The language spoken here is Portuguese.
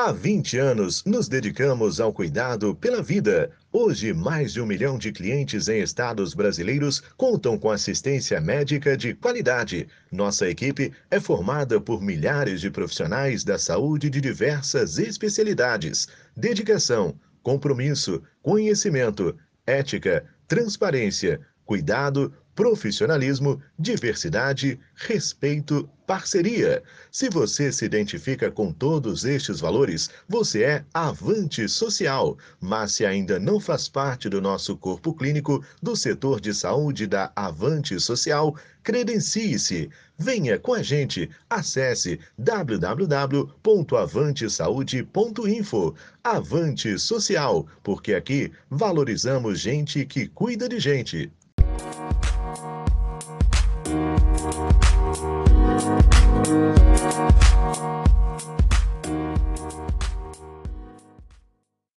Há 20 anos nos dedicamos ao cuidado pela vida. Hoje, mais de um milhão de clientes em estados brasileiros contam com assistência médica de qualidade. Nossa equipe é formada por milhares de profissionais da saúde de diversas especialidades. Dedicação, compromisso, conhecimento, ética, transparência, cuidado, profissionalismo, diversidade, respeito, parceria. Se você se identifica com todos estes valores, você é Avante Social. Mas se ainda não faz parte do nosso corpo clínico, do setor de saúde da Avante Social, credencie-se. Venha com a gente. Acesse www.avantesaude.info. Avante Social, porque aqui valorizamos gente que cuida de gente.